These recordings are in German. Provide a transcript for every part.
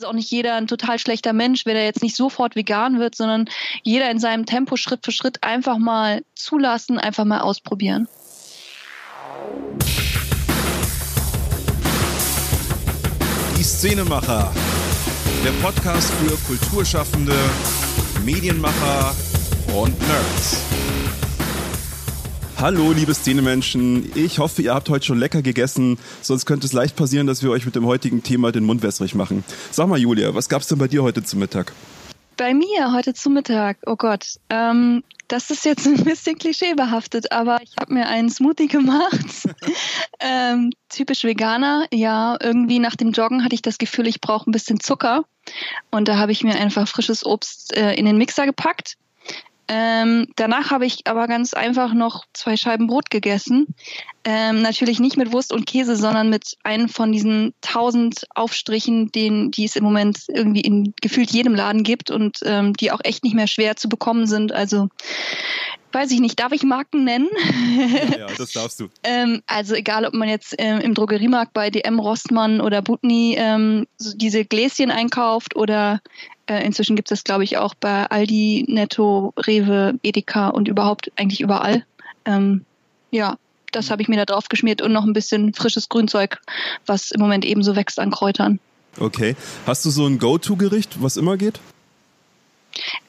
ist auch nicht jeder ein total schlechter Mensch, wenn er jetzt nicht sofort vegan wird, sondern jeder in seinem Tempo Schritt für Schritt einfach mal zulassen, einfach mal ausprobieren. Die Szenemacher. Der Podcast für Kulturschaffende, Medienmacher und Nerds. Hallo, liebe Szenemenschen. Ich hoffe, ihr habt heute schon lecker gegessen. Sonst könnte es leicht passieren, dass wir euch mit dem heutigen Thema den Mund wässrig machen. Sag mal, Julia, was gab's denn bei dir heute zum Mittag? Bei mir heute zum Mittag, oh Gott, ähm, das ist jetzt ein bisschen klischeebehaftet, aber ich habe mir einen Smoothie gemacht. ähm, typisch Veganer, ja, irgendwie nach dem Joggen hatte ich das Gefühl, ich brauche ein bisschen Zucker. Und da habe ich mir einfach frisches Obst äh, in den Mixer gepackt ähm, danach habe ich aber ganz einfach noch zwei Scheiben Brot gegessen. Ähm, natürlich nicht mit Wurst und Käse, sondern mit einem von diesen tausend Aufstrichen, den, die es im Moment irgendwie in gefühlt jedem Laden gibt und ähm, die auch echt nicht mehr schwer zu bekommen sind. Also weiß ich nicht, darf ich Marken nennen? Ja, ja das darfst du. ähm, also egal, ob man jetzt ähm, im Drogeriemarkt bei DM Rostmann oder Butni ähm, so diese Gläschen einkauft oder äh, inzwischen gibt es das, glaube ich, auch bei Aldi, Netto, Rewe, Edeka und überhaupt eigentlich überall. Ähm, ja, das habe ich mir da drauf geschmiert und noch ein bisschen frisches Grünzeug, was im Moment ebenso wächst an Kräutern. Okay. Hast du so ein Go-To-Gericht, was immer geht?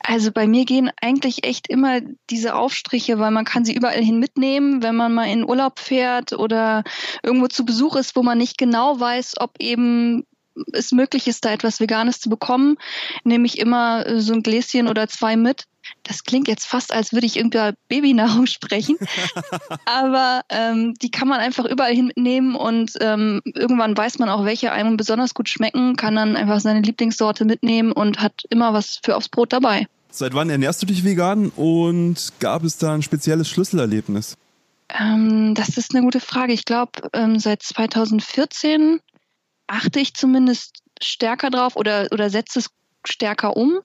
Also bei mir gehen eigentlich echt immer diese Aufstriche, weil man kann sie überall hin mitnehmen, wenn man mal in Urlaub fährt oder irgendwo zu Besuch ist, wo man nicht genau weiß, ob eben es möglich ist, da etwas Veganes zu bekommen, nehme ich immer äh, so ein Gläschen oder zwei mit. Das klingt jetzt fast, als würde ich über Babynahrung sprechen, aber ähm, die kann man einfach überall hinnehmen und ähm, irgendwann weiß man auch, welche einem besonders gut schmecken, kann dann einfach seine Lieblingssorte mitnehmen und hat immer was für aufs Brot dabei. Seit wann ernährst du dich vegan und gab es da ein spezielles Schlüsselerlebnis? Ähm, das ist eine gute Frage. Ich glaube, ähm, seit 2014 achte ich zumindest stärker drauf oder, oder setze es stärker um.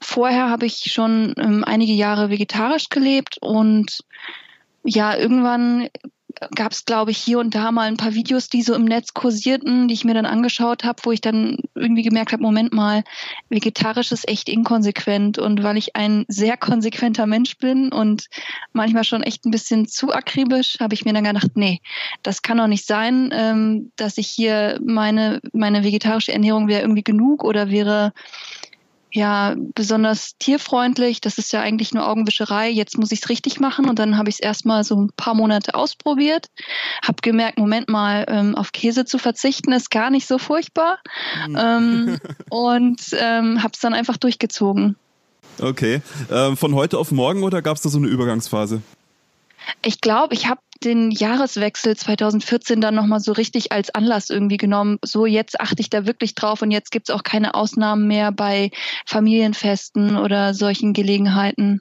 Vorher habe ich schon ähm, einige Jahre vegetarisch gelebt und ja, irgendwann gab es, glaube ich, hier und da mal ein paar Videos, die so im Netz kursierten, die ich mir dann angeschaut habe, wo ich dann irgendwie gemerkt habe, Moment mal, vegetarisch ist echt inkonsequent. Und weil ich ein sehr konsequenter Mensch bin und manchmal schon echt ein bisschen zu akribisch, habe ich mir dann gedacht, nee, das kann doch nicht sein, ähm, dass ich hier meine, meine vegetarische Ernährung wäre irgendwie genug oder wäre ja besonders tierfreundlich. Das ist ja eigentlich nur Augenwischerei. Jetzt muss ich es richtig machen. Und dann habe ich es erstmal so ein paar Monate ausprobiert. Habe gemerkt, Moment mal, ähm, auf Käse zu verzichten ist gar nicht so furchtbar. Mhm. Ähm, und ähm, habe es dann einfach durchgezogen. Okay. Ähm, von heute auf morgen oder gab es da so eine Übergangsphase? Ich glaube, ich habe den Jahreswechsel 2014 dann nochmal so richtig als Anlass irgendwie genommen. So, jetzt achte ich da wirklich drauf und jetzt gibt es auch keine Ausnahmen mehr bei Familienfesten oder solchen Gelegenheiten.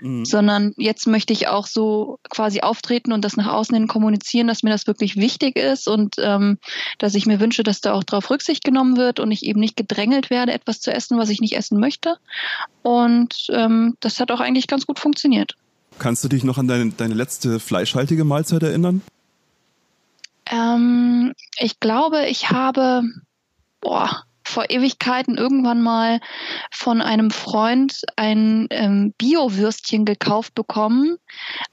Mhm. Sondern jetzt möchte ich auch so quasi auftreten und das nach außen hin kommunizieren, dass mir das wirklich wichtig ist und ähm, dass ich mir wünsche, dass da auch darauf Rücksicht genommen wird und ich eben nicht gedrängelt werde, etwas zu essen, was ich nicht essen möchte. Und ähm, das hat auch eigentlich ganz gut funktioniert. Kannst du dich noch an deine, deine letzte fleischhaltige Mahlzeit erinnern? Ähm, ich glaube, ich habe boah, vor Ewigkeiten irgendwann mal von einem Freund ein ähm, Bio-Würstchen gekauft bekommen,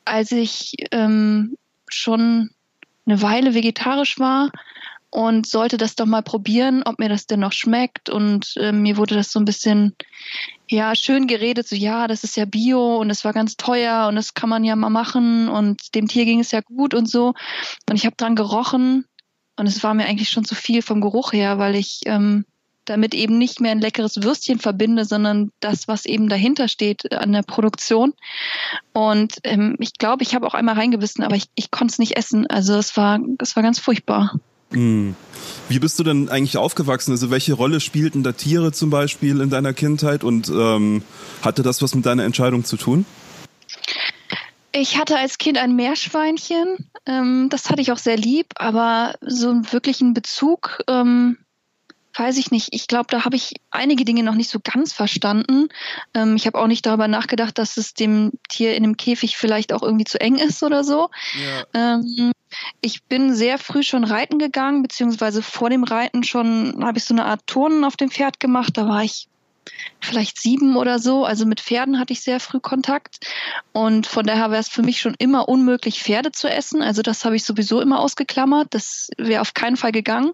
als ich ähm, schon eine Weile vegetarisch war und sollte das doch mal probieren, ob mir das denn noch schmeckt. Und äh, mir wurde das so ein bisschen ja schön geredet, so ja, das ist ja Bio und es war ganz teuer und das kann man ja mal machen und dem Tier ging es ja gut und so. Und ich habe dran gerochen und es war mir eigentlich schon zu viel vom Geruch her, weil ich ähm, damit eben nicht mehr ein leckeres Würstchen verbinde, sondern das, was eben dahinter steht an der Produktion. Und ähm, ich glaube, ich habe auch einmal reingebissen, aber ich, ich konnte es nicht essen. Also es war, es war ganz furchtbar. Hm. Wie bist du denn eigentlich aufgewachsen? Also welche Rolle spielten da Tiere zum Beispiel in deiner Kindheit und ähm, hatte das was mit deiner Entscheidung zu tun? Ich hatte als Kind ein Meerschweinchen. Ähm, das hatte ich auch sehr lieb, aber so einen wirklichen Bezug, ähm, weiß ich nicht. Ich glaube, da habe ich einige Dinge noch nicht so ganz verstanden. Ähm, ich habe auch nicht darüber nachgedacht, dass es dem Tier in dem Käfig vielleicht auch irgendwie zu eng ist oder so. Ja. Ähm, ich bin sehr früh schon reiten gegangen, beziehungsweise vor dem Reiten schon habe ich so eine Art Turnen auf dem Pferd gemacht. Da war ich vielleicht sieben oder so. Also mit Pferden hatte ich sehr früh Kontakt. Und von daher wäre es für mich schon immer unmöglich, Pferde zu essen. Also das habe ich sowieso immer ausgeklammert. Das wäre auf keinen Fall gegangen.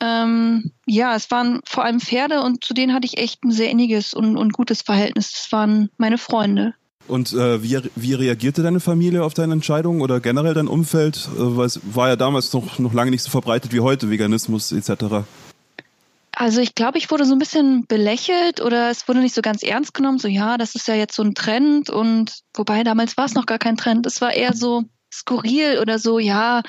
Ähm, ja, es waren vor allem Pferde und zu denen hatte ich echt ein sehr inniges und, und gutes Verhältnis. Das waren meine Freunde. Und äh, wie, wie reagierte deine Familie auf deine Entscheidung oder generell dein Umfeld? Äh, weil es war ja damals noch, noch lange nicht so verbreitet wie heute, Veganismus etc. Also ich glaube, ich wurde so ein bisschen belächelt oder es wurde nicht so ganz ernst genommen. So ja, das ist ja jetzt so ein Trend und wobei damals war es noch gar kein Trend. Es war eher so skurril oder so, ja,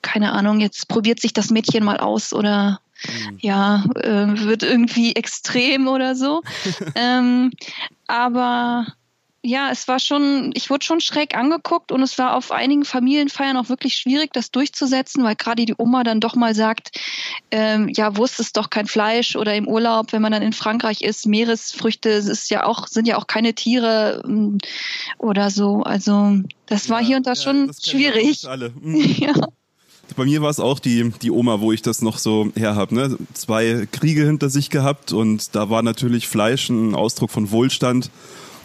keine Ahnung, jetzt probiert sich das Mädchen mal aus oder mhm. ja, äh, wird irgendwie extrem oder so. ähm, aber ja, es war schon, ich wurde schon schräg angeguckt und es war auf einigen Familienfeiern auch wirklich schwierig, das durchzusetzen, weil gerade die Oma dann doch mal sagt, ähm, ja, Wurst ist doch kein Fleisch oder im Urlaub, wenn man dann in Frankreich ist, Meeresfrüchte ist ja auch, sind ja auch keine Tiere ähm, oder so. Also das war ja, hier und da ja, schon schwierig. Mhm. ja. Bei mir war es auch die, die Oma, wo ich das noch so her habe. Ne? Zwei Kriege hinter sich gehabt und da war natürlich Fleisch ein Ausdruck von Wohlstand.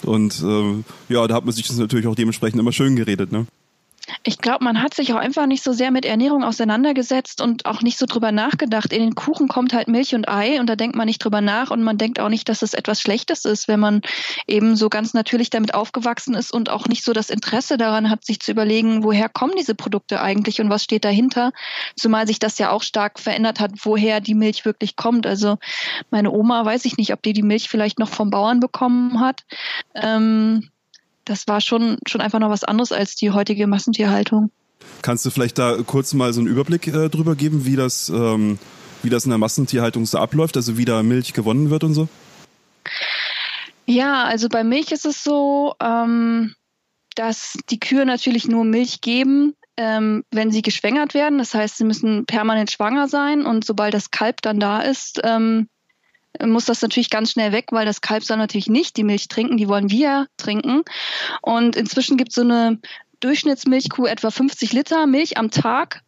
Und äh, ja, da hat man sich das natürlich auch dementsprechend immer schön geredet, ne? Ich glaube, man hat sich auch einfach nicht so sehr mit Ernährung auseinandergesetzt und auch nicht so drüber nachgedacht. In den Kuchen kommt halt Milch und Ei und da denkt man nicht drüber nach und man denkt auch nicht, dass es etwas Schlechtes ist, wenn man eben so ganz natürlich damit aufgewachsen ist und auch nicht so das Interesse daran hat, sich zu überlegen, woher kommen diese Produkte eigentlich und was steht dahinter. Zumal sich das ja auch stark verändert hat, woher die Milch wirklich kommt. Also meine Oma weiß ich nicht, ob die die Milch vielleicht noch vom Bauern bekommen hat. Ähm, das war schon, schon einfach noch was anderes als die heutige Massentierhaltung. Kannst du vielleicht da kurz mal so einen Überblick äh, drüber geben, wie das, ähm, wie das in der Massentierhaltung so abläuft, also wie da Milch gewonnen wird und so? Ja, also bei Milch ist es so, ähm, dass die Kühe natürlich nur Milch geben, ähm, wenn sie geschwängert werden. Das heißt, sie müssen permanent schwanger sein und sobald das Kalb dann da ist, ähm, muss das natürlich ganz schnell weg, weil das Kalb soll natürlich nicht die Milch trinken, die wollen wir trinken. Und inzwischen gibt es so eine Durchschnittsmilchkuh etwa 50 Liter Milch am Tag.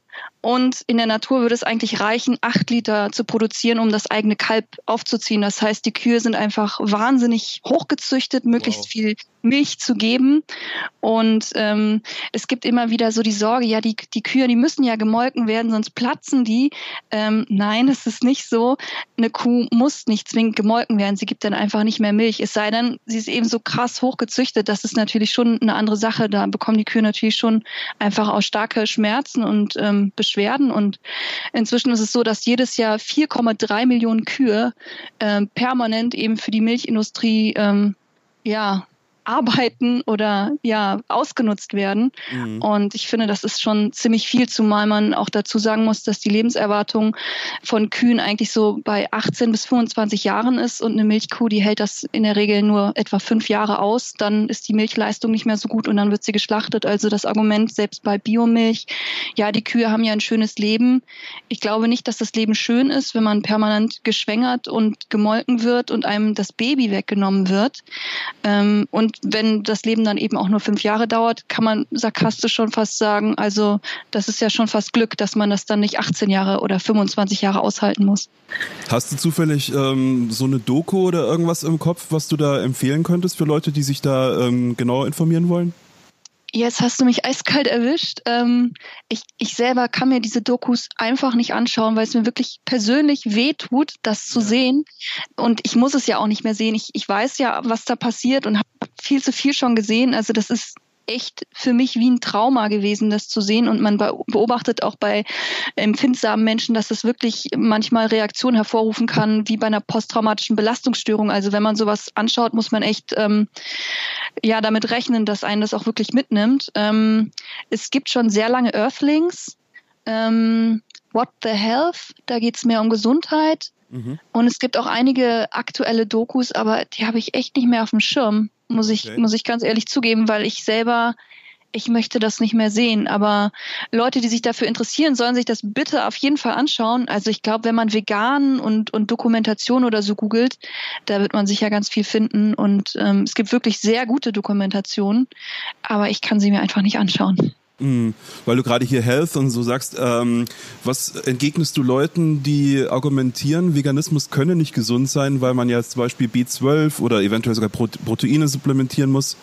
Und in der Natur würde es eigentlich reichen, acht Liter zu produzieren, um das eigene Kalb aufzuziehen. Das heißt, die Kühe sind einfach wahnsinnig hochgezüchtet, möglichst wow. viel Milch zu geben. Und ähm, es gibt immer wieder so die Sorge, ja, die, die Kühe, die müssen ja gemolken werden, sonst platzen die. Ähm, nein, es ist nicht so. Eine Kuh muss nicht zwingend gemolken werden. Sie gibt dann einfach nicht mehr Milch. Es sei denn, sie ist eben so krass hochgezüchtet. Das ist natürlich schon eine andere Sache. Da bekommen die Kühe natürlich schon einfach auch starke Schmerzen und ähm, Beschwerden. Und inzwischen ist es so, dass jedes Jahr 4,3 Millionen Kühe ähm, permanent eben für die Milchindustrie ähm, ja, arbeiten oder ja ausgenutzt werden. Mhm. Und ich finde, das ist schon ziemlich viel, zumal man auch dazu sagen muss, dass die Lebenserwartung von Kühen eigentlich so bei 18 bis 25 Jahren ist und eine Milchkuh, die hält das in der Regel nur etwa fünf Jahre aus. Dann ist die Milchleistung nicht mehr so gut und dann wird sie geschlachtet. Also das Argument selbst bei Biomilch, ja, die Kühe haben ja ein schönes Leben. Ich glaube nicht, dass das Leben schön ist, wenn man permanent geschwängert und gemolken wird und einem das Baby weggenommen wird. Ähm, und wenn das Leben dann eben auch nur fünf Jahre dauert, kann man sarkastisch schon fast sagen, also das ist ja schon fast Glück, dass man das dann nicht 18 Jahre oder 25 Jahre aushalten muss. Hast du zufällig ähm, so eine Doku oder irgendwas im Kopf, was du da empfehlen könntest für Leute, die sich da ähm, genauer informieren wollen? Jetzt hast du mich eiskalt erwischt. Ähm, ich, ich selber kann mir diese Dokus einfach nicht anschauen, weil es mir wirklich persönlich wehtut, das zu sehen. Und ich muss es ja auch nicht mehr sehen. Ich, ich weiß ja, was da passiert und habe viel zu viel schon gesehen. Also das ist echt für mich wie ein Trauma gewesen, das zu sehen. Und man beobachtet auch bei empfindsamen Menschen, dass es wirklich manchmal Reaktionen hervorrufen kann, wie bei einer posttraumatischen Belastungsstörung. Also wenn man sowas anschaut, muss man echt ähm, ja damit rechnen, dass einen das auch wirklich mitnimmt. Ähm, es gibt schon sehr lange Earthlings. Ähm, What the Health, da geht es mehr um Gesundheit. Mhm. Und es gibt auch einige aktuelle Dokus, aber die habe ich echt nicht mehr auf dem Schirm muss ich, okay. muss ich ganz ehrlich zugeben, weil ich selber, ich möchte das nicht mehr sehen. Aber Leute, die sich dafür interessieren, sollen sich das bitte auf jeden Fall anschauen. Also ich glaube, wenn man vegan und, und Dokumentation oder so googelt, da wird man sicher ganz viel finden. Und ähm, es gibt wirklich sehr gute Dokumentationen, aber ich kann sie mir einfach nicht anschauen. Mhm. Weil du gerade hier Health und so sagst, ähm, was entgegnest du Leuten, die argumentieren, Veganismus könne nicht gesund sein, weil man ja zum Beispiel B12 oder eventuell sogar Proteine supplementieren muss?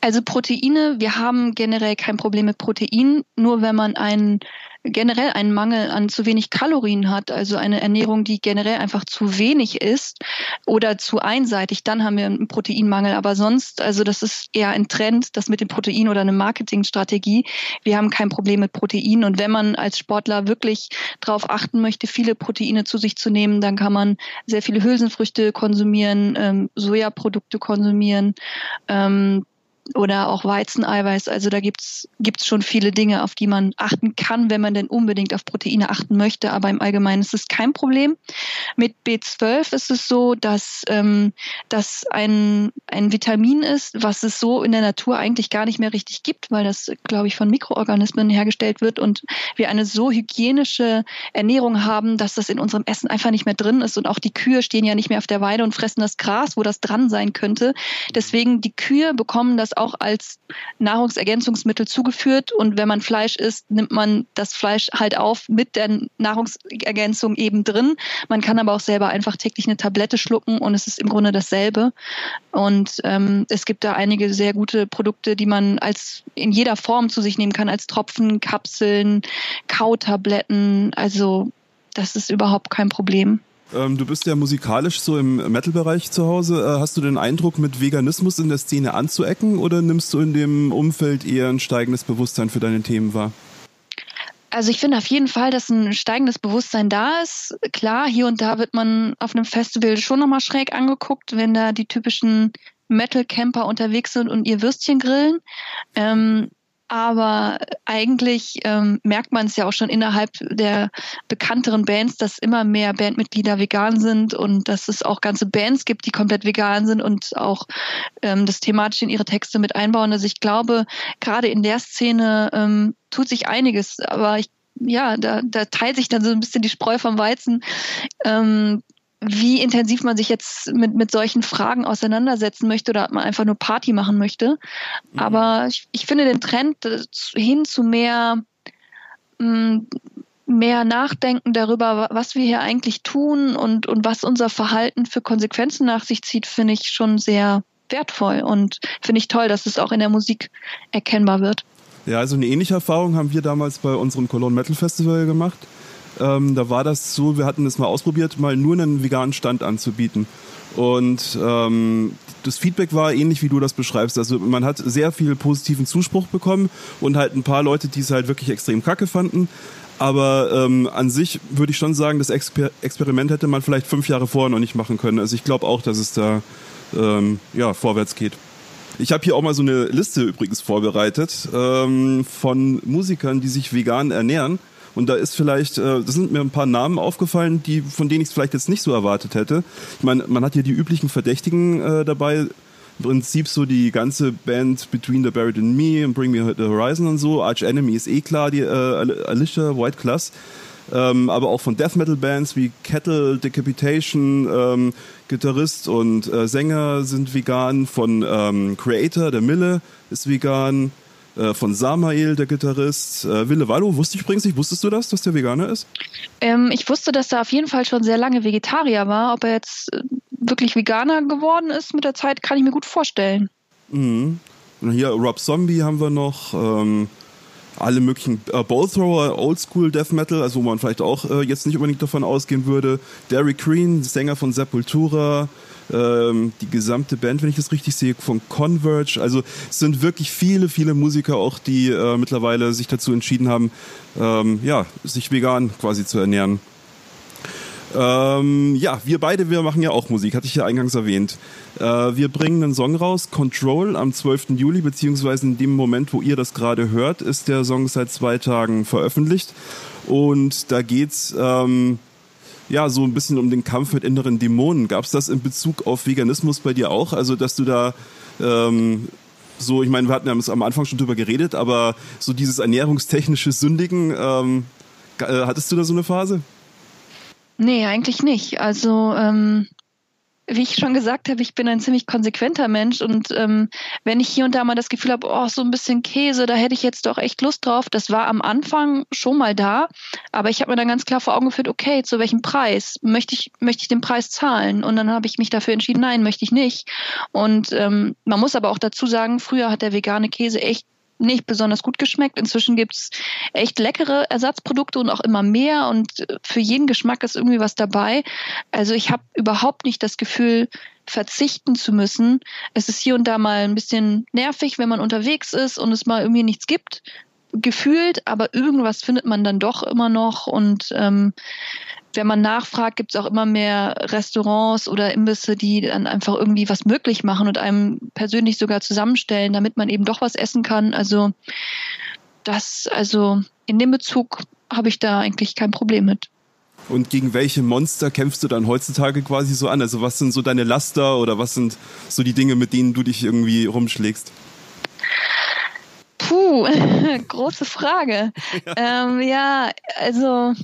Also Proteine, wir haben generell kein Problem mit Proteinen, nur wenn man einen generell einen Mangel an zu wenig Kalorien hat, also eine Ernährung, die generell einfach zu wenig ist oder zu einseitig, dann haben wir einen Proteinmangel. Aber sonst, also das ist eher ein Trend, das mit dem Protein oder eine Marketingstrategie. Wir haben kein Problem mit Proteinen. Und wenn man als Sportler wirklich darauf achten möchte, viele Proteine zu sich zu nehmen, dann kann man sehr viele Hülsenfrüchte konsumieren, ähm, Sojaprodukte konsumieren. Ähm, oder auch Weizeneiweiß. Also da gibt's gibt's schon viele Dinge, auf die man achten kann, wenn man denn unbedingt auf Proteine achten möchte. Aber im Allgemeinen ist es kein Problem. Mit B12 ist es so, dass ähm, das ein, ein Vitamin ist, was es so in der Natur eigentlich gar nicht mehr richtig gibt, weil das, glaube ich, von Mikroorganismen hergestellt wird und wir eine so hygienische Ernährung haben, dass das in unserem Essen einfach nicht mehr drin ist. Und auch die Kühe stehen ja nicht mehr auf der Weide und fressen das Gras, wo das dran sein könnte. Deswegen die Kühe bekommen das auch als Nahrungsergänzungsmittel zugeführt und wenn man Fleisch isst, nimmt man das Fleisch halt auf mit der Nahrungsergänzung eben drin. Man kann aber auch selber einfach täglich eine Tablette schlucken und es ist im Grunde dasselbe. Und ähm, es gibt da einige sehr gute Produkte, die man als in jeder Form zu sich nehmen kann, als Tropfen, Kapseln, Kautabletten. Also das ist überhaupt kein Problem. Ähm, du bist ja musikalisch so im Metal-Bereich zu Hause. Äh, hast du den Eindruck, mit Veganismus in der Szene anzuecken oder nimmst du in dem Umfeld eher ein steigendes Bewusstsein für deine Themen wahr? Also ich finde auf jeden Fall, dass ein steigendes Bewusstsein da ist. Klar, hier und da wird man auf einem Festival schon nochmal schräg angeguckt, wenn da die typischen Metal-Camper unterwegs sind und ihr Würstchen grillen. Ähm, aber eigentlich ähm, merkt man es ja auch schon innerhalb der bekannteren Bands, dass immer mehr Bandmitglieder vegan sind und dass es auch ganze Bands gibt, die komplett vegan sind und auch ähm, das thematisch in ihre Texte mit einbauen. Also ich glaube, gerade in der Szene ähm, tut sich einiges, aber ich ja, da, da teilt sich dann so ein bisschen die Spreu vom Weizen. Ähm, wie intensiv man sich jetzt mit, mit solchen Fragen auseinandersetzen möchte oder ob man einfach nur Party machen möchte. Mhm. Aber ich, ich, finde den Trend äh, hin zu mehr, mm, mehr Nachdenken darüber, was wir hier eigentlich tun und, und was unser Verhalten für Konsequenzen nach sich zieht, finde ich schon sehr wertvoll und finde ich toll, dass es auch in der Musik erkennbar wird. Ja, also eine ähnliche Erfahrung haben wir damals bei unserem Cologne Metal Festival gemacht. Ähm, da war das so, wir hatten das mal ausprobiert, mal nur einen veganen Stand anzubieten. Und ähm, das Feedback war ähnlich, wie du das beschreibst. Also man hat sehr viel positiven Zuspruch bekommen und halt ein paar Leute, die es halt wirklich extrem kacke fanden. Aber ähm, an sich würde ich schon sagen, das Exper Experiment hätte man vielleicht fünf Jahre vorher noch nicht machen können. Also ich glaube auch, dass es da ähm, ja, vorwärts geht. Ich habe hier auch mal so eine Liste übrigens vorbereitet ähm, von Musikern, die sich vegan ernähren. Und da ist vielleicht, äh, das sind mir ein paar Namen aufgefallen, die, von denen ich es vielleicht jetzt nicht so erwartet hätte. Ich meine, man hat hier die üblichen Verdächtigen äh, dabei. Im Prinzip so die ganze Band Between the Buried and Me und Bring Me the Horizon und so. Arch Enemy ist eh klar, die äh, Alicia White Class. Ähm, aber auch von Death Metal Bands wie Kettle, Decapitation, ähm, Gitarrist und äh, Sänger sind vegan. Von ähm, Creator, der Mille, ist vegan. Äh, von Samael, der Gitarrist. Äh, Wille Wallo, wusste ich übrigens nicht, wusstest du das, dass der Veganer ist? Ähm, ich wusste, dass er auf jeden Fall schon sehr lange Vegetarier war. Ob er jetzt äh, wirklich Veganer geworden ist mit der Zeit, kann ich mir gut vorstellen. Mhm. Und hier Rob Zombie haben wir noch. Ähm, alle möglichen äh, Bowthrower, Oldschool Death Metal, also wo man vielleicht auch äh, jetzt nicht unbedingt davon ausgehen würde. Derek Green, Sänger von Sepultura, ähm, die gesamte Band, wenn ich das richtig sehe, von Converge. Also es sind wirklich viele, viele Musiker auch, die äh, mittlerweile sich dazu entschieden haben, ähm, ja, sich vegan quasi zu ernähren. Ähm, ja, wir beide, wir machen ja auch Musik, hatte ich ja eingangs erwähnt. Äh, wir bringen einen Song raus, Control, am 12. Juli, beziehungsweise in dem Moment, wo ihr das gerade hört, ist der Song seit zwei Tagen veröffentlicht. Und da geht's ähm, ja, so ein bisschen um den Kampf mit inneren Dämonen. Gab es das in Bezug auf Veganismus bei dir auch? Also, dass du da ähm, so, ich meine, wir hatten ja am Anfang schon drüber geredet, aber so dieses ernährungstechnische Sündigen, ähm, äh, hattest du da so eine Phase? Nee, eigentlich nicht. Also ähm, wie ich schon gesagt habe, ich bin ein ziemlich konsequenter Mensch und ähm, wenn ich hier und da mal das Gefühl habe, oh, so ein bisschen Käse, da hätte ich jetzt doch echt Lust drauf, das war am Anfang schon mal da, aber ich habe mir dann ganz klar vor Augen geführt, okay, zu welchem Preis? Möchte ich möchte ich den Preis zahlen? Und dann habe ich mich dafür entschieden, nein, möchte ich nicht. Und ähm, man muss aber auch dazu sagen, früher hat der vegane Käse echt nicht besonders gut geschmeckt. Inzwischen gibt's echt leckere Ersatzprodukte und auch immer mehr und für jeden Geschmack ist irgendwie was dabei. Also ich habe überhaupt nicht das Gefühl, verzichten zu müssen. Es ist hier und da mal ein bisschen nervig, wenn man unterwegs ist und es mal irgendwie nichts gibt, gefühlt, aber irgendwas findet man dann doch immer noch und ähm, wenn man nachfragt, gibt es auch immer mehr Restaurants oder Imbisse, die dann einfach irgendwie was möglich machen und einem persönlich sogar zusammenstellen, damit man eben doch was essen kann. Also das, also in dem Bezug habe ich da eigentlich kein Problem mit. Und gegen welche Monster kämpfst du dann heutzutage quasi so an? Also was sind so deine Laster oder was sind so die Dinge, mit denen du dich irgendwie rumschlägst? Puh, große Frage. Ja, ähm, ja also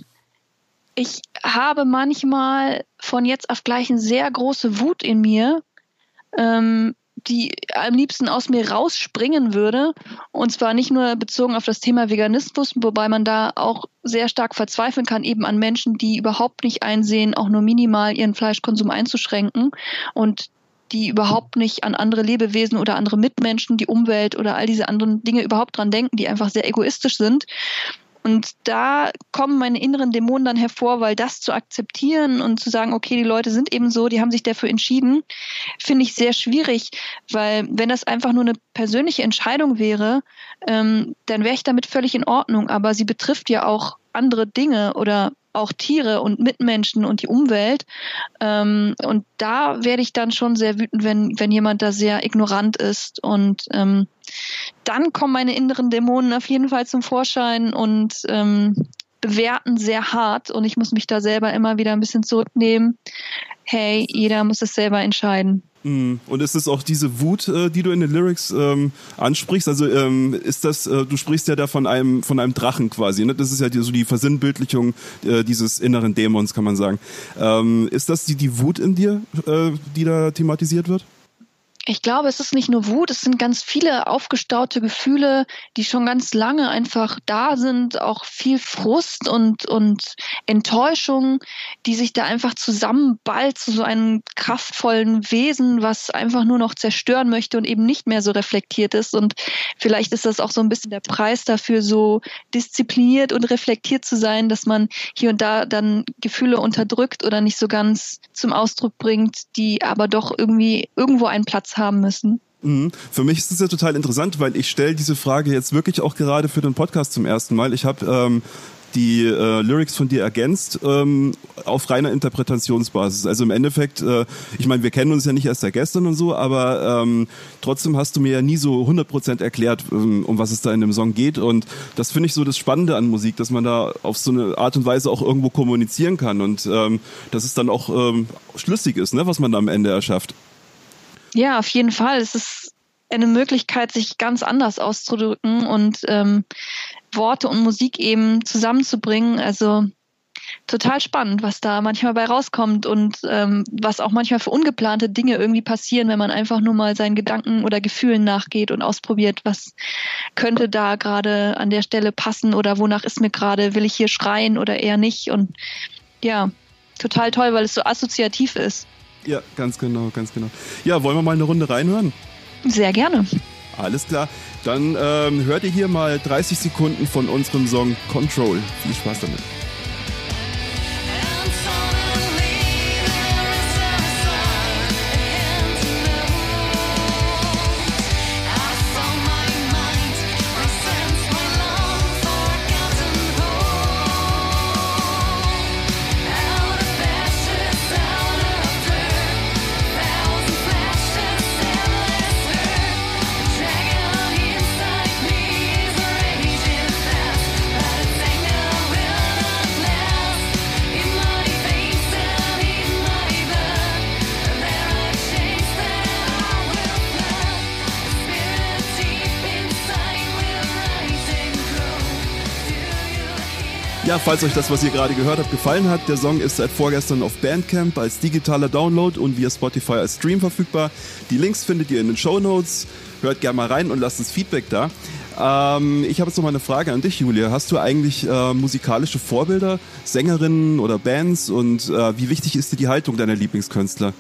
ich habe manchmal von jetzt auf gleich eine sehr große Wut in mir, ähm, die am liebsten aus mir rausspringen würde. Und zwar nicht nur bezogen auf das Thema Veganismus, wobei man da auch sehr stark verzweifeln kann, eben an Menschen, die überhaupt nicht einsehen, auch nur minimal ihren Fleischkonsum einzuschränken und die überhaupt nicht an andere Lebewesen oder andere Mitmenschen, die Umwelt oder all diese anderen Dinge überhaupt dran denken, die einfach sehr egoistisch sind. Und da kommen meine inneren Dämonen dann hervor, weil das zu akzeptieren und zu sagen, okay, die Leute sind eben so, die haben sich dafür entschieden, finde ich sehr schwierig, weil wenn das einfach nur eine persönliche Entscheidung wäre, ähm, dann wäre ich damit völlig in Ordnung. Aber sie betrifft ja auch andere Dinge oder auch Tiere und Mitmenschen und die Umwelt. Ähm, und da werde ich dann schon sehr wütend, wenn, wenn jemand da sehr ignorant ist. Und ähm, dann kommen meine inneren Dämonen auf jeden Fall zum Vorschein und ähm, bewerten sehr hart. Und ich muss mich da selber immer wieder ein bisschen zurücknehmen. Hey, jeder muss es selber entscheiden. Mhm. Und ist es auch diese Wut, äh, die du in den Lyrics ähm, ansprichst? Also ähm, ist das, äh, du sprichst ja da von einem von einem Drachen quasi, ne? Das ist ja die, so die Versinnbildlichung äh, dieses inneren Dämons, kann man sagen. Ähm, ist das die, die Wut in dir, äh, die da thematisiert wird? Ich glaube, es ist nicht nur Wut, es sind ganz viele aufgestaute Gefühle, die schon ganz lange einfach da sind, auch viel Frust und, und Enttäuschung, die sich da einfach zusammenballt zu so einem kraftvollen Wesen, was einfach nur noch zerstören möchte und eben nicht mehr so reflektiert ist. Und vielleicht ist das auch so ein bisschen der Preis dafür, so diszipliniert und reflektiert zu sein, dass man hier und da dann Gefühle unterdrückt oder nicht so ganz zum Ausdruck bringt, die aber doch irgendwie irgendwo einen Platz haben müssen. Mhm. Für mich ist es ja total interessant, weil ich stelle diese Frage jetzt wirklich auch gerade für den Podcast zum ersten Mal. Ich habe ähm, die äh, Lyrics von dir ergänzt ähm, auf reiner Interpretationsbasis. Also im Endeffekt, äh, ich meine, wir kennen uns ja nicht erst seit gestern und so, aber ähm, trotzdem hast du mir ja nie so 100% erklärt, ähm, um was es da in dem Song geht. Und das finde ich so das Spannende an Musik, dass man da auf so eine Art und Weise auch irgendwo kommunizieren kann und ähm, dass es dann auch ähm, schlüssig ist, ne, was man da am Ende erschafft. Ja, auf jeden Fall. Es ist eine Möglichkeit, sich ganz anders auszudrücken und ähm, Worte und Musik eben zusammenzubringen. Also total spannend, was da manchmal bei rauskommt und ähm, was auch manchmal für ungeplante Dinge irgendwie passieren, wenn man einfach nur mal seinen Gedanken oder Gefühlen nachgeht und ausprobiert, was könnte da gerade an der Stelle passen oder wonach ist mir gerade, will ich hier schreien oder eher nicht. Und ja, total toll, weil es so assoziativ ist. Ja, ganz genau, ganz genau. Ja, wollen wir mal eine Runde reinhören? Sehr gerne. Alles klar. Dann ähm, hört ihr hier mal 30 Sekunden von unserem Song Control. Viel Spaß damit. Falls euch das, was ihr gerade gehört habt, gefallen hat, der Song ist seit vorgestern auf Bandcamp als digitaler Download und via Spotify als Stream verfügbar. Die Links findet ihr in den Show Notes. Hört gerne mal rein und lasst uns Feedback da. Ähm, ich habe jetzt noch mal eine Frage an dich, Julia. Hast du eigentlich äh, musikalische Vorbilder, Sängerinnen oder Bands und äh, wie wichtig ist dir die Haltung deiner Lieblingskünstler?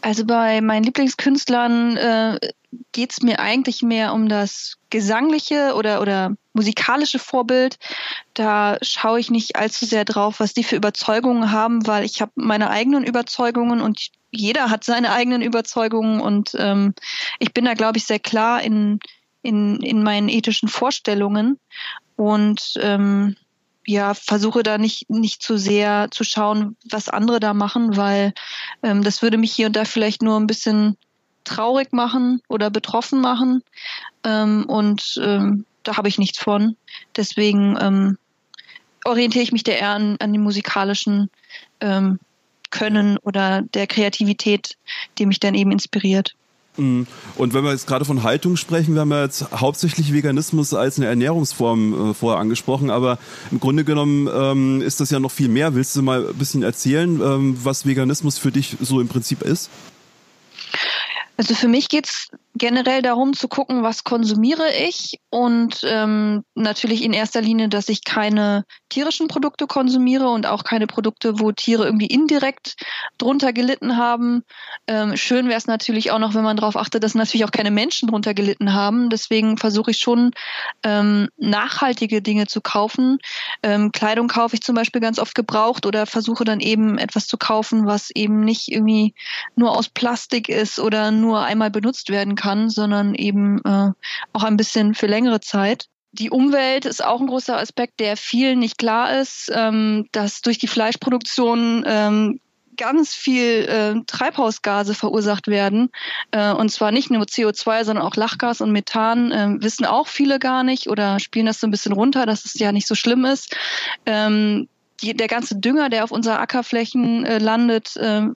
Also bei meinen Lieblingskünstlern äh, geht es mir eigentlich mehr um das gesangliche oder, oder musikalische Vorbild. Da schaue ich nicht allzu sehr drauf, was die für Überzeugungen haben, weil ich habe meine eigenen Überzeugungen und jeder hat seine eigenen Überzeugungen und ähm, ich bin da, glaube ich, sehr klar in, in, in meinen ethischen Vorstellungen und ähm, ja, versuche da nicht, nicht zu sehr zu schauen, was andere da machen, weil ähm, das würde mich hier und da vielleicht nur ein bisschen traurig machen oder betroffen machen. Ähm, und ähm, da habe ich nichts von. Deswegen ähm, orientiere ich mich da eher an, an dem musikalischen ähm, Können oder der Kreativität, die mich dann eben inspiriert. Mhm. Und wenn wir jetzt gerade von Haltung sprechen, wir haben ja jetzt hauptsächlich Veganismus als eine Ernährungsform äh, vorher angesprochen, aber im Grunde genommen ähm, ist das ja noch viel mehr. Willst du mal ein bisschen erzählen, ähm, was Veganismus für dich so im Prinzip ist? Also für mich geht es generell darum zu gucken, was konsumiere ich und ähm, natürlich in erster Linie, dass ich keine tierischen Produkte konsumiere und auch keine Produkte, wo Tiere irgendwie indirekt drunter gelitten haben. Ähm, schön wäre es natürlich auch noch, wenn man darauf achtet, dass natürlich auch keine Menschen drunter gelitten haben. Deswegen versuche ich schon ähm, nachhaltige Dinge zu kaufen. Ähm, Kleidung kaufe ich zum Beispiel ganz oft gebraucht oder versuche dann eben etwas zu kaufen, was eben nicht irgendwie nur aus Plastik ist oder nur einmal benutzt werden kann kann, sondern eben äh, auch ein bisschen für längere Zeit. Die Umwelt ist auch ein großer Aspekt, der vielen nicht klar ist, ähm, dass durch die Fleischproduktion ähm, ganz viel äh, Treibhausgase verursacht werden. Äh, und zwar nicht nur CO2, sondern auch Lachgas und Methan. Äh, wissen auch viele gar nicht oder spielen das so ein bisschen runter, dass es ja nicht so schlimm ist. Ähm, die, der ganze Dünger, der auf unserer Ackerflächen äh, landet, äh,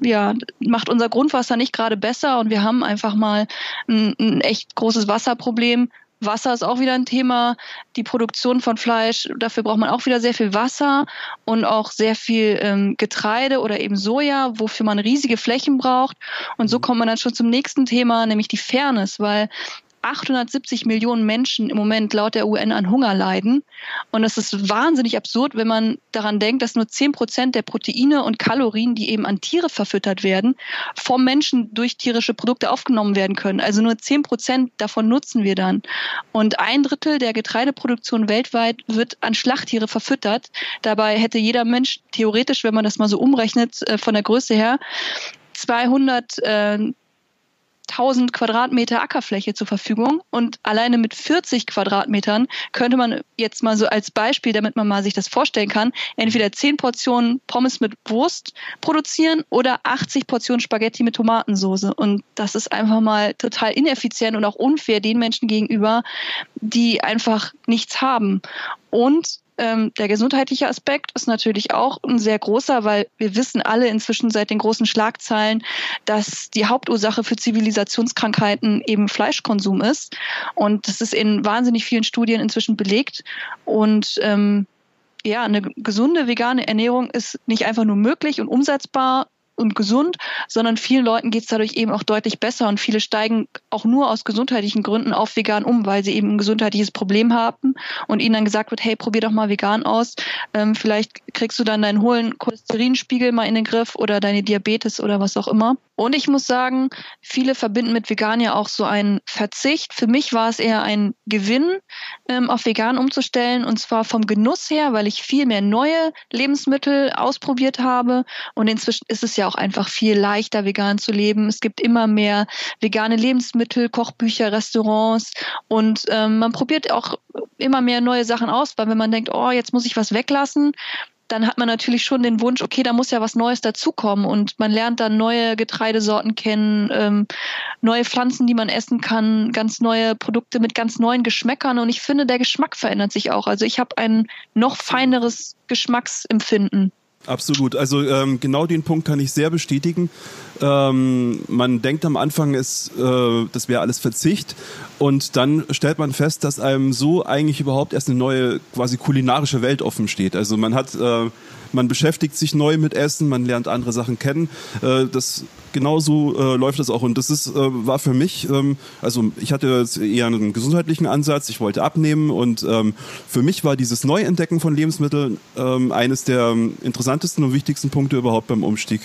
ja, macht unser Grundwasser nicht gerade besser und wir haben einfach mal ein, ein echt großes Wasserproblem. Wasser ist auch wieder ein Thema. Die Produktion von Fleisch, dafür braucht man auch wieder sehr viel Wasser und auch sehr viel ähm, Getreide oder eben Soja, wofür man riesige Flächen braucht. Und so kommt man dann schon zum nächsten Thema, nämlich die Fairness, weil 870 Millionen Menschen im Moment laut der UN an Hunger leiden. Und es ist wahnsinnig absurd, wenn man daran denkt, dass nur 10 Prozent der Proteine und Kalorien, die eben an Tiere verfüttert werden, vom Menschen durch tierische Produkte aufgenommen werden können. Also nur 10 Prozent davon nutzen wir dann. Und ein Drittel der Getreideproduktion weltweit wird an Schlachttiere verfüttert. Dabei hätte jeder Mensch theoretisch, wenn man das mal so umrechnet, äh, von der Größe her, 200 1000 Quadratmeter Ackerfläche zur Verfügung und alleine mit 40 Quadratmetern könnte man jetzt mal so als Beispiel, damit man mal sich das vorstellen kann, entweder 10 Portionen Pommes mit Wurst produzieren oder 80 Portionen Spaghetti mit Tomatensauce. Und das ist einfach mal total ineffizient und auch unfair den Menschen gegenüber, die einfach nichts haben. Und ähm, der gesundheitliche Aspekt ist natürlich auch ein sehr großer, weil wir wissen alle inzwischen seit den großen Schlagzeilen, dass die Hauptursache für Zivilisationskrankheiten eben Fleischkonsum ist. Und das ist in wahnsinnig vielen Studien inzwischen belegt. Und ähm, ja, eine gesunde vegane Ernährung ist nicht einfach nur möglich und umsetzbar, und gesund, sondern vielen Leuten geht es dadurch eben auch deutlich besser und viele steigen auch nur aus gesundheitlichen Gründen auf vegan um, weil sie eben ein gesundheitliches Problem haben und ihnen dann gesagt wird, hey, probier doch mal vegan aus, ähm, vielleicht kriegst du dann deinen hohen Cholesterinspiegel mal in den Griff oder deine Diabetes oder was auch immer. Und ich muss sagen, viele verbinden mit vegan ja auch so einen Verzicht. Für mich war es eher ein Gewinn, ähm, auf vegan umzustellen und zwar vom Genuss her, weil ich viel mehr neue Lebensmittel ausprobiert habe und inzwischen ist es ja auch einfach viel leichter, vegan zu leben. Es gibt immer mehr vegane Lebensmittel, Kochbücher, Restaurants und ähm, man probiert auch immer mehr neue Sachen aus, weil wenn man denkt, oh, jetzt muss ich was weglassen, dann hat man natürlich schon den Wunsch, okay, da muss ja was Neues dazukommen und man lernt dann neue Getreidesorten kennen, ähm, neue Pflanzen, die man essen kann, ganz neue Produkte mit ganz neuen Geschmäckern und ich finde, der Geschmack verändert sich auch. Also ich habe ein noch feineres Geschmacksempfinden. Absolut. Also ähm, genau den Punkt kann ich sehr bestätigen. Ähm, man denkt am Anfang, es, äh, das wäre alles Verzicht und dann stellt man fest, dass einem so eigentlich überhaupt erst eine neue quasi kulinarische Welt offen steht. Also man hat, äh, man beschäftigt sich neu mit Essen, man lernt andere Sachen kennen. Äh, das genauso äh, läuft das auch. Und das ist äh, war für mich, ähm, also ich hatte eher einen gesundheitlichen Ansatz, ich wollte abnehmen und ähm, für mich war dieses Neuentdecken von Lebensmitteln ähm, eines der interessantesten und wichtigsten Punkte überhaupt beim Umstieg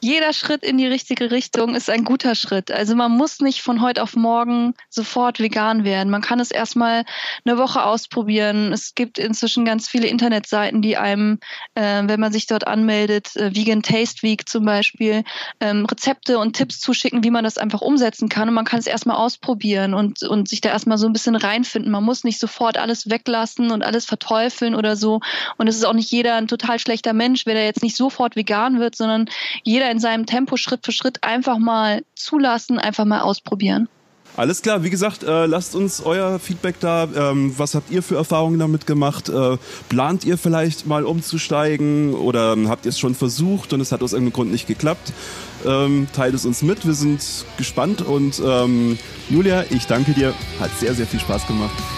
jeder Schritt in die richtige Richtung ist ein guter Schritt. Also man muss nicht von heute auf morgen sofort vegan werden. Man kann es erstmal eine Woche ausprobieren. Es gibt inzwischen ganz viele Internetseiten, die einem, äh, wenn man sich dort anmeldet, äh, Vegan Taste Week zum Beispiel, ähm, Rezepte und Tipps zuschicken, wie man das einfach umsetzen kann. Und man kann es erstmal ausprobieren und, und sich da erstmal so ein bisschen reinfinden. Man muss nicht sofort alles weglassen und alles verteufeln oder so. Und es ist auch nicht jeder ein total schlechter Mensch, wenn er jetzt nicht sofort vegan wird, sondern jeder in seinem Tempo Schritt für Schritt einfach mal zulassen, einfach mal ausprobieren. Alles klar, wie gesagt, äh, lasst uns euer Feedback da. Ähm, was habt ihr für Erfahrungen damit gemacht? Äh, plant ihr vielleicht mal umzusteigen oder habt ihr es schon versucht und es hat aus irgendeinem Grund nicht geklappt? Ähm, teilt es uns mit, wir sind gespannt und ähm, Julia, ich danke dir, hat sehr, sehr viel Spaß gemacht.